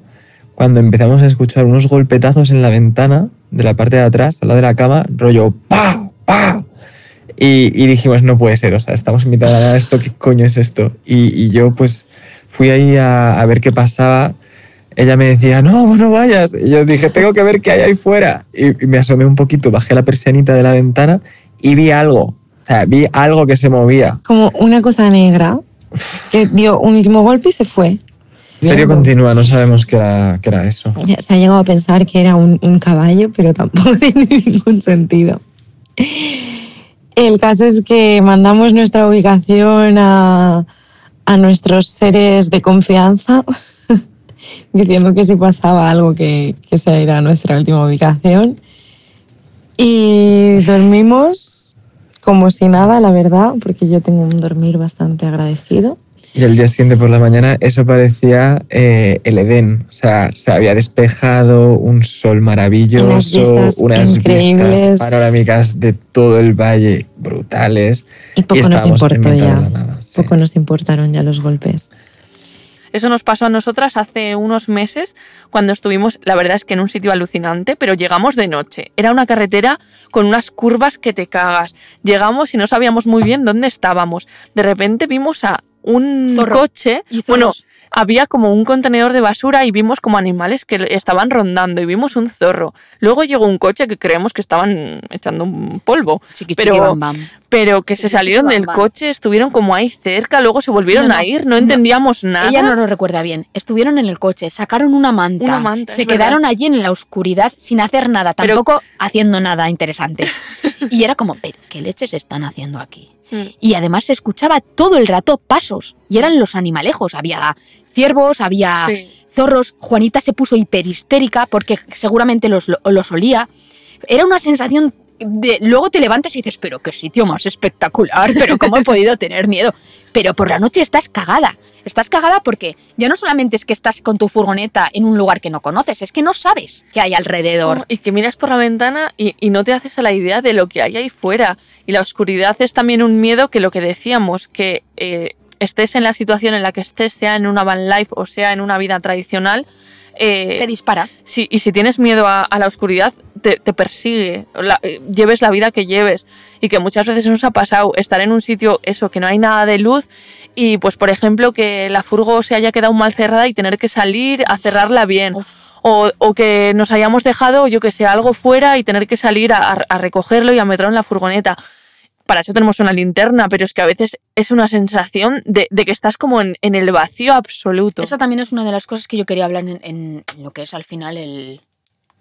Speaker 5: cuando empezamos a escuchar unos golpetazos en la ventana de la parte de atrás, al lado de la cama, rollo ¡pa! ¡pa! Y, y dijimos, no puede ser, o sea, estamos la nada, ¿esto qué coño es esto? Y, y yo pues fui ahí a, a ver qué pasaba. Ella me decía, no, no vayas. Y yo dije, tengo que ver qué hay ahí fuera. Y, y me asomé un poquito, bajé la persianita de la ventana y vi algo. O sea, vi algo que se movía.
Speaker 4: Como una cosa negra que dio un último golpe y se fue.
Speaker 5: Misterio continúa, no sabemos qué era, qué era eso.
Speaker 4: Se ha llegado a pensar que era un, un caballo, pero tampoco tiene ningún sentido. El caso es que mandamos nuestra ubicación a, a nuestros seres de confianza diciendo que si pasaba algo que, que era nuestra última ubicación. Y dormimos como si nada, la verdad, porque yo tengo un dormir bastante agradecido.
Speaker 5: Y el día siguiente por la mañana eso parecía eh, el Edén. O sea, se había despejado, un sol maravilloso,
Speaker 4: Unas vistas
Speaker 5: unas
Speaker 4: increíbles.
Speaker 5: vistas panorámicas de todo el valle brutales.
Speaker 4: Y poco
Speaker 5: y
Speaker 4: nos importó ya.
Speaker 5: nada, sí.
Speaker 4: Poco nos importaron ya los golpes.
Speaker 3: Eso nos pasó a nosotras hace unos meses cuando estuvimos, la verdad es que en un sitio alucinante, pero llegamos de noche. Era una carretera con unas curvas que te cagas. Llegamos y no sabíamos muy bien dónde estábamos. De repente vimos a un
Speaker 2: Zorro.
Speaker 3: coche,
Speaker 2: Y
Speaker 3: bueno, había como un contenedor de basura y vimos como animales que estaban rondando y vimos un zorro. Luego llegó un coche que creemos que estaban echando un polvo,
Speaker 2: Chiqui,
Speaker 3: Pero-
Speaker 2: chiqui, bam, bam.
Speaker 3: pero que se salieron del coche, estuvieron como ahí cerca, luego se volvieron
Speaker 2: No, no,
Speaker 3: a ir,
Speaker 2: no.
Speaker 3: no entendíamos nada.
Speaker 2: Ella no lo recuerda bien. Estuvieron en el coche, sacaron una manta,
Speaker 3: Una manta,
Speaker 2: se
Speaker 3: verdad.
Speaker 2: quedaron allí en la oscuridad sin hacer nada,
Speaker 3: Pero-
Speaker 2: tampoco haciendo nada interesante. y era como, pero ¿qué leches están haciendo aquí?
Speaker 3: Mm.
Speaker 2: Y además se escuchaba todo el rato pasos y eran los animalejos. Había ciervos, había
Speaker 3: Sí.
Speaker 2: zorros. Juanita se puso hiperhistérica porque seguramente los, los olía. Era una sensación de... Luego te levantas y dices, pero qué sitio más espectacular, pero cómo he podido tener miedo. Pero por la noche estás cagada. Estás cagada porque ya no solamente es que estás con tu furgoneta en un lugar que no conoces, es que no sabes qué hay alrededor.
Speaker 3: Y que miras por la ventana y, no te haces a la idea de lo que hay ahí fuera. Y la oscuridad es también un miedo que lo que decíamos, que eh, estés en la situación en la que estés, sea en una van life o sea en una vida tradicional, eh,
Speaker 2: Te dispara.
Speaker 3: si- y si tienes miedo a, a la oscuridad, te, te persigue, la- eh, lleves la vida que lleves. Y que muchas veces nos ha pasado estar en un sitio, eso, que no hay nada de luz y, pues, por ejemplo, que la furgo se haya quedado mal cerrada y tener que salir a cerrarla bien. O, o que nos hayamos dejado, yo que sé, algo fuera y tener que salir a, a recogerlo y a meterlo en la furgoneta. Para eso tenemos una linterna, pero es que a veces es una sensación de, de que estás como en, en el vacío absoluto.
Speaker 2: Esa también es una de las cosas que yo quería hablar en, lo que es al final el,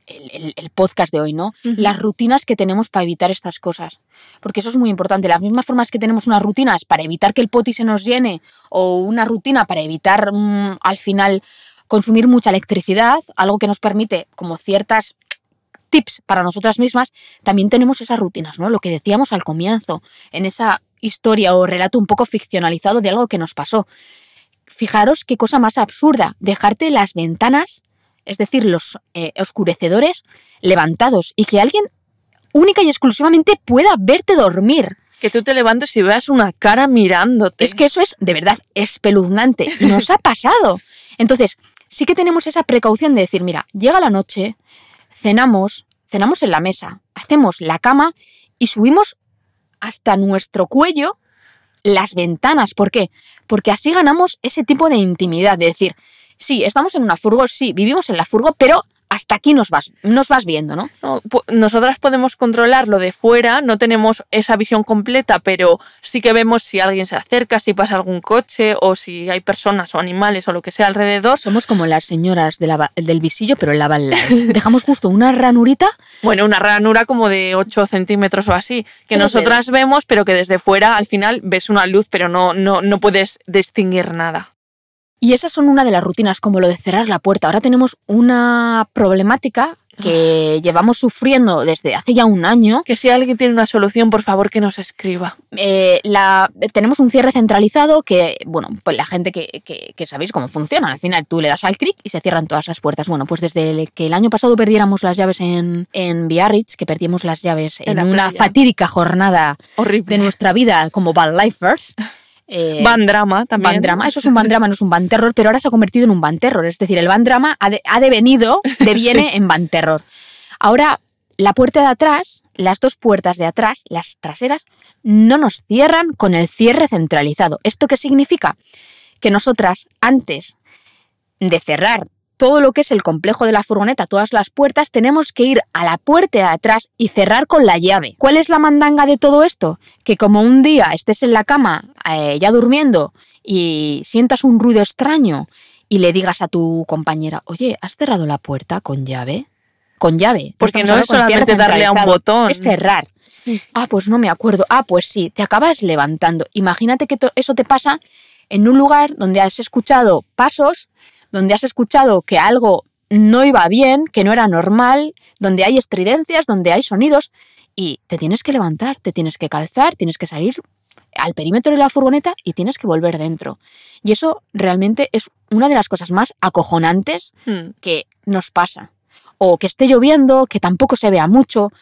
Speaker 2: el- podcast de hoy, ¿no? Las rutinas que tenemos para evitar estas cosas. Porque eso es muy importante. Las mismas formas que tenemos unas rutinas para evitar que el poti se nos llene o una rutina para evitar mm, al final consumir mucha electricidad, algo que nos permite como ciertas tips para nosotras mismas, también tenemos esas rutinas, ¿no? Lo que decíamos al comienzo, en esa historia o relato un poco ficcionalizado de algo que nos pasó. Fijaros qué cosa más absurda, dejarte las ventanas, es decir, los eh, oscurecedores, levantados y que alguien única y exclusivamente pueda verte dormir.
Speaker 3: Que tú te levantes y veas una cara mirándote.
Speaker 2: Es que eso es de verdad espeluznante y nos ha pasado. Entonces, sí que tenemos esa precaución de decir, mira, llega la noche, cenamos, cenamos en la mesa, hacemos la cama y subimos hasta nuestro cuello las ventanas. ¿Por qué? Porque así ganamos ese tipo de intimidad, de decir, sí, estamos en una furgo, sí, vivimos en la furgo, pero hasta aquí nos vas, nos vas viendo, ¿no?
Speaker 3: Nosotras podemos controlar lo de fuera, no tenemos esa visión completa, pero sí que vemos si alguien se acerca, si pasa algún coche o si hay personas o animales o lo que sea alrededor.
Speaker 2: Somos como las señoras de la va- del visillo, pero en la van. Dejamos justo una ranurita
Speaker 3: Bueno, una ranura como de 8 centímetros o así, que nosotras vemos, pero que desde fuera al final ves una luz, pero no, no, no puedes distinguir nada.
Speaker 2: Y esas son una de las rutinas, como lo de cerrar la puerta. Ahora tenemos una problemática que llevamos sufriendo desde hace ya un año.
Speaker 3: Que si alguien tiene una solución, por favor que nos escriba.
Speaker 2: Eh, la, tenemos un cierre centralizado que, bueno, pues la gente que, que- que sabéis cómo funciona. Al final tú le das al clic y se cierran todas las puertas. Bueno, pues desde el- que el año pasado perdiéramos las llaves en, en Biarritz, que perdimos las llaves
Speaker 3: En
Speaker 2: en,
Speaker 3: la
Speaker 2: una
Speaker 3: playa.
Speaker 2: fatídica jornada
Speaker 3: Horrible.
Speaker 2: de nuestra vida como Van Lifers. eh,
Speaker 3: Van drama también.
Speaker 2: Van drama, eso es un van drama, no es un van terror, pero ahora se ha convertido en un van terror. Es decir, el van drama ha, de- ha devenido, deviene en van terror. Ahora, la puerta de atrás, las dos puertas de atrás, las traseras, no nos cierran con el cierre centralizado. ¿Esto qué significa? Que nosotras, antes de cerrar todo lo que es el complejo de la furgoneta, todas las puertas, tenemos que ir a la puerta de atrás y cerrar con la llave. ¿Cuál es la mandanga de todo esto? Que como un día estés en la cama eh, ya durmiendo y sientas un ruido extraño y le digas a tu compañera, oye, ¿has cerrado la puerta con llave? Con llave.
Speaker 3: Porque no es solamente darle a un botón.
Speaker 2: Es cerrar. Ah, pues no me acuerdo. Ah, pues sí, te acabas levantando. Imagínate que eso te pasa en un lugar donde has escuchado pasos, donde has escuchado que algo no iba bien, que no era normal, donde hay estridencias, donde hay sonidos, y te tienes que levantar, te tienes que calzar, tienes que salir al perímetro de la furgoneta y tienes que volver dentro. Y eso realmente es una de las cosas más acojonantes
Speaker 3: Hmm.
Speaker 2: que nos pasa. O que esté lloviendo, que tampoco se vea mucho,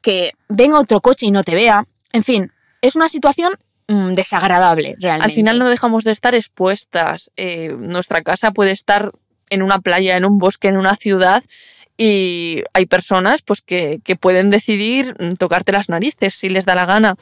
Speaker 2: que venga otro coche y no te vea. En fin, es una situación mm, desagradable realmente.
Speaker 3: Al final no dejamos de estar expuestas. Eh, nuestra casa puede estar en una playa, en un bosque, en una ciudad y hay personas pues, que, que pueden decidir mm, tocarte las narices si les da la gana,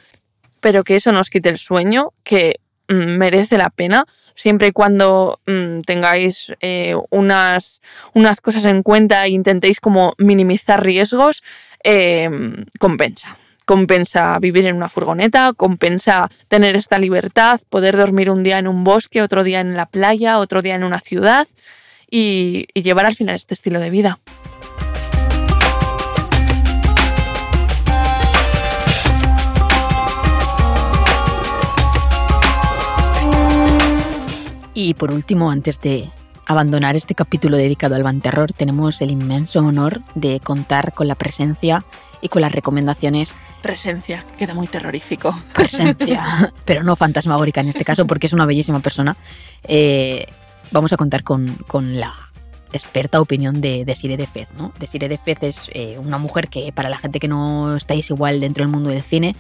Speaker 3: pero que eso nos quite el sueño, que mm, merece la pena siempre y cuando tengáis eh, unas, unas cosas en cuenta e intentéis como minimizar riesgos, eh, compensa. Compensa vivir en una furgoneta, compensa tener esta libertad, poder dormir un día en un bosque, otro día en la playa, otro día en una ciudad y, llevar al final este estilo de vida.
Speaker 2: Y por último, antes de abandonar este capítulo dedicado al Banterror, tenemos el inmenso honor de contar con la presencia y con las recomendaciones
Speaker 3: Presencia, queda muy terrorífico.
Speaker 2: presencia, pero no fantasmagórica en este caso, porque es una bellísima persona. Eh, vamos a contar con, con la experta opinión de Desiree de Fez. ¿no? Desiree de Fez es eh, una mujer que, para la gente que no estáis igual dentro del mundo del cine,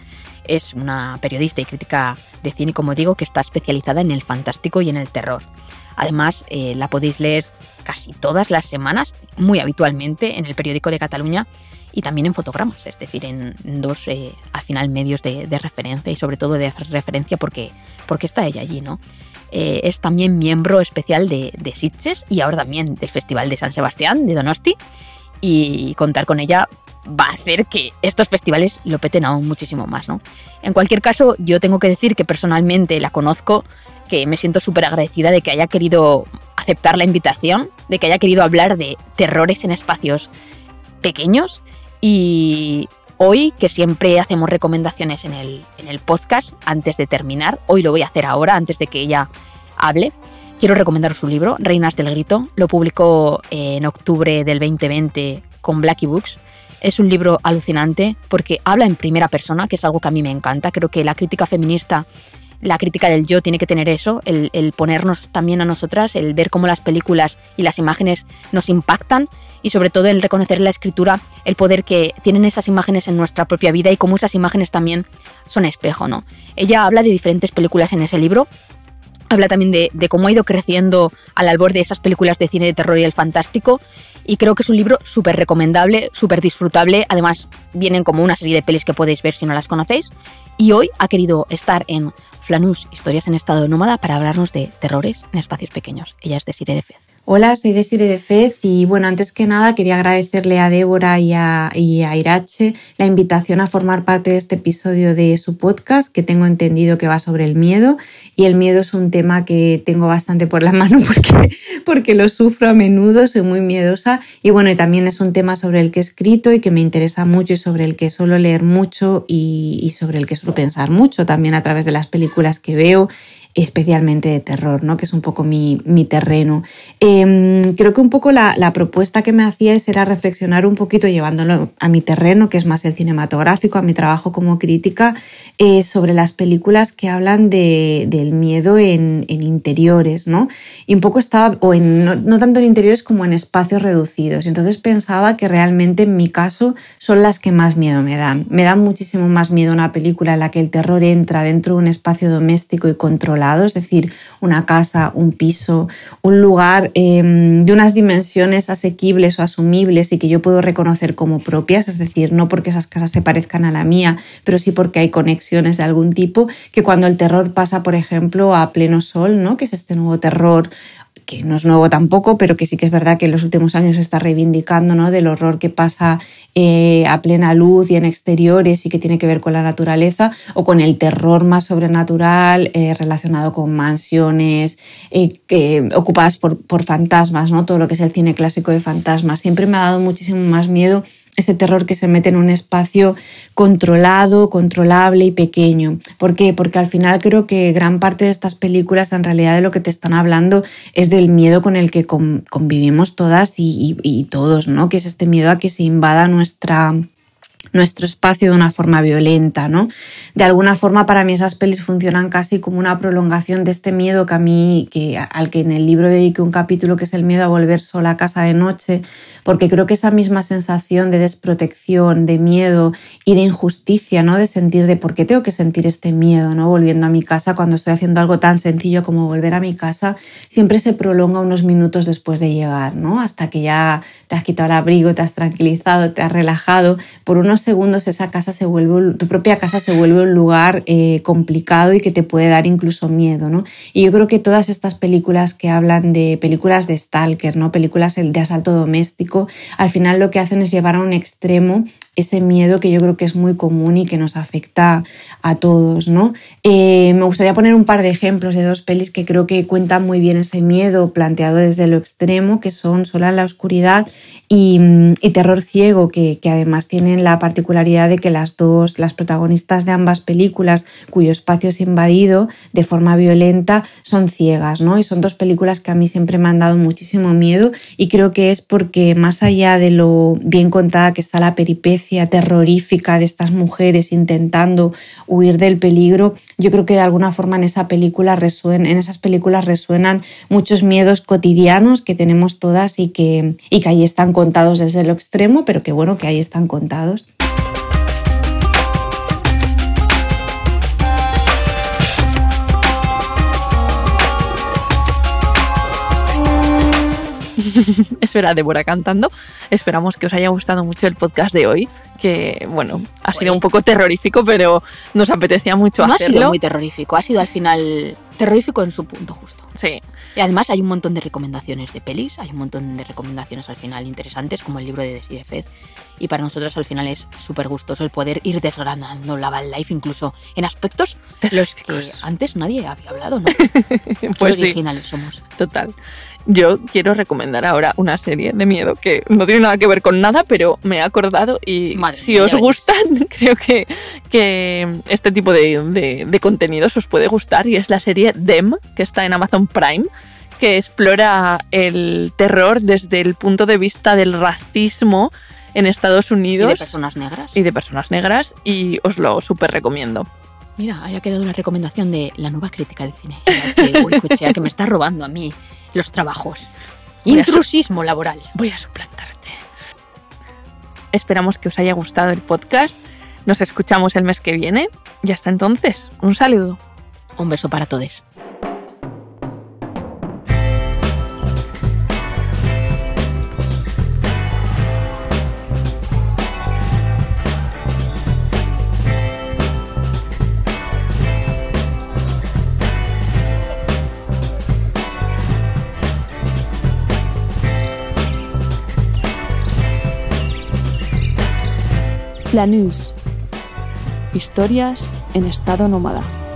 Speaker 2: es una periodista y crítica de cine, como digo, que está especializada en el fantástico y en el terror. Además, eh, la podéis leer casi todas las semanas, muy habitualmente, en el periódico de Cataluña y también en fotogramas, es decir, en dos, eh, al final, medios de, referencia y sobre todo de referencia porque, porque está ella allí, ¿no? Eh, es también miembro especial de, de Sitges y ahora también del Festival de San Sebastián de Donosti y contar con ella va a hacer que estos festivales lo peten aún muchísimo más, ¿no? En cualquier caso, yo tengo que decir que personalmente la conozco, que me siento súper agradecida de que haya querido aceptar la invitación, de que haya querido hablar de terrores en espacios pequeños y hoy, que siempre hacemos recomendaciones en el, en el podcast antes de terminar, hoy lo voy a hacer ahora, antes de que ella hable. Quiero recomendar su libro, Reinas del Grito. Lo publicó en octubre del 2020 con Blackie Books. Es un libro alucinante porque habla en primera persona, que es algo que a mí me encanta. Creo que la crítica feminista, la crítica del yo tiene que tener eso, el ponernos también a nosotras, el ver cómo las películas y las imágenes nos impactan y sobre todo el reconocer la escritura el poder que tienen esas imágenes en nuestra propia vida y cómo esas imágenes también son espejo, ¿no? Ella habla de diferentes películas en ese libro, habla también de, de cómo ha ido creciendo al albor de esas películas de cine de terror y el fantástico y creo que es un libro súper recomendable, súper disfrutable, además vienen como una serie de pelis que podéis ver si no las conocéis y hoy ha querido estar en Flanús, Historias en estado nómada para hablarnos de terrores en espacios pequeños. Ella es Desiree de Fez.
Speaker 9: Hola, soy Desire de Fez y bueno, antes que nada quería agradecerle a Débora y a, Irache la invitación a formar parte de este episodio de su podcast, que tengo entendido que va sobre el miedo. Y el miedo es un tema que tengo bastante por la mano porque, porque lo sufro a menudo, soy muy miedosa. Y bueno, y también es un tema sobre el que he escrito y que me interesa mucho y sobre el que suelo leer mucho y, y sobre el que suelo pensar mucho también a través de las películas que veo especialmente de terror, ¿no? que es un poco mi, mi terreno. Eh, creo que un poco la, la, propuesta que me hacíais era reflexionar un poquito, llevándolo a mi terreno, que es más el cinematográfico, a mi trabajo como crítica, eh, sobre las películas que hablan de, del miedo en, en, interiores, ¿no? Y un poco estaba, o en, no, no tanto en interiores como en espacios reducidos. Entonces pensaba que realmente en mi caso son las que más miedo me dan. Me da muchísimo más miedo una película en la que el terror entra dentro de un espacio doméstico y controlado es decir, una casa, un piso, un lugar eh, de unas dimensiones asequibles o asumibles y que yo puedo reconocer como propias, es decir, no porque esas casas se parezcan a la mía, pero sí porque hay conexiones de algún tipo, que cuando el terror pasa, por ejemplo, a pleno sol, ¿no? que es este nuevo terror que no es nuevo tampoco, pero que sí que es verdad que en los últimos años se está reivindicando ¿no? del horror que pasa eh, a plena luz y en exteriores y que tiene que ver con la naturaleza, o con el terror más sobrenatural eh, relacionado con mansiones eh, ocupadas por, por fantasmas, ¿no? todo lo que es el cine clásico de fantasmas. Siempre me ha dado muchísimo más miedo ese terror que se mete en un espacio controlado, controlable y pequeño. ¿Por qué? Porque al final creo que gran parte de estas películas en realidad de lo que te están hablando es del miedo con el que convivimos todas y, todos, ¿no? Que es este miedo a que se invada nuestra nuestro espacio de una forma violenta, ¿no? De alguna forma para mí esas pelis funcionan casi como una prolongación de este miedo que a mí, que, al que en el libro dediqué un capítulo que es el miedo a volver sola a casa de noche, porque creo que esa misma sensación de desprotección, de miedo y de injusticia, ¿no? De sentir de por qué tengo que sentir este miedo, ¿no? Volviendo a mi casa cuando estoy haciendo algo tan sencillo como volver a mi casa, siempre se prolonga unos minutos después de llegar, ¿no? Hasta que ya te has quitado el abrigo, te has tranquilizado, te has relajado, por unos segundos esa casa se vuelve, tu propia casa se vuelve un lugar eh, complicado y que te puede dar incluso miedo, ¿no? Y yo creo que todas estas películas que hablan de películas de stalker, ¿no? Películas de asalto doméstico, al final lo que hacen es llevar a un extremo ese miedo que yo creo que es muy común y que nos afecta a todos, ¿no? Eh, me gustaría poner un par de ejemplos de dos pelis que creo que cuentan muy bien ese miedo planteado desde lo extremo, que son Sola en la oscuridad y, Terror ciego, que, además tienen la particularidad de que las dos, las protagonistas de ambas películas, cuyo espacio es invadido de forma violenta, son ciegas, ¿no? Y son dos películas que a mí siempre me han dado muchísimo miedo y creo que es porque más allá de lo bien contada que está la peripecia, terrorífica de estas mujeres intentando huir del peligro, yo creo que de alguna forma en esa película en esas películas resuenan muchos miedos cotidianos que tenemos todas y que, y que ahí están contados desde lo extremo, pero que bueno, que ahí están contados.
Speaker 3: Eso era Débora cantando. Esperamos que os haya gustado mucho el podcast de hoy, que bueno, ha sido un poco terrorífico, pero nos apetecía mucho
Speaker 9: no
Speaker 3: hacerlo.
Speaker 9: ha sido muy terrorífico, ha sido al final terrorífico en su punto justo.
Speaker 3: Sí.
Speaker 9: Y además hay un montón de recomendaciones de pelis, hay un montón de recomendaciones al final interesantes, como el libro de Desi de Fed. Y para nosotros al final es súper gustoso el poder ir desgranando la Van Life, incluso en aspectos los que antes nadie había hablado, ¿no?
Speaker 3: pues
Speaker 9: originales somos.
Speaker 3: Total. Yo quiero recomendar ahora una serie de miedo que no tiene nada que ver con nada, pero me he acordado y si os gustan, creo que, que este tipo de, de, contenidos os puede gustar y es la serie Dem, que está en Amazon Prime que explora el terror desde el punto de vista del racismo en Estados Unidos.
Speaker 9: Y de personas negras.
Speaker 3: Y de personas negras, y os lo súper recomiendo.
Speaker 9: Mira, haya quedado la recomendación de la nueva crítica de cine. Uy, que me está robando a mí los trabajos. Intrusismo laboral.
Speaker 3: Voy a suplantarte. Esperamos que os haya gustado el podcast. Nos escuchamos el mes que viene y hasta entonces, un saludo.
Speaker 9: Un beso para todos.
Speaker 10: Flanús. Historias en estado nómada.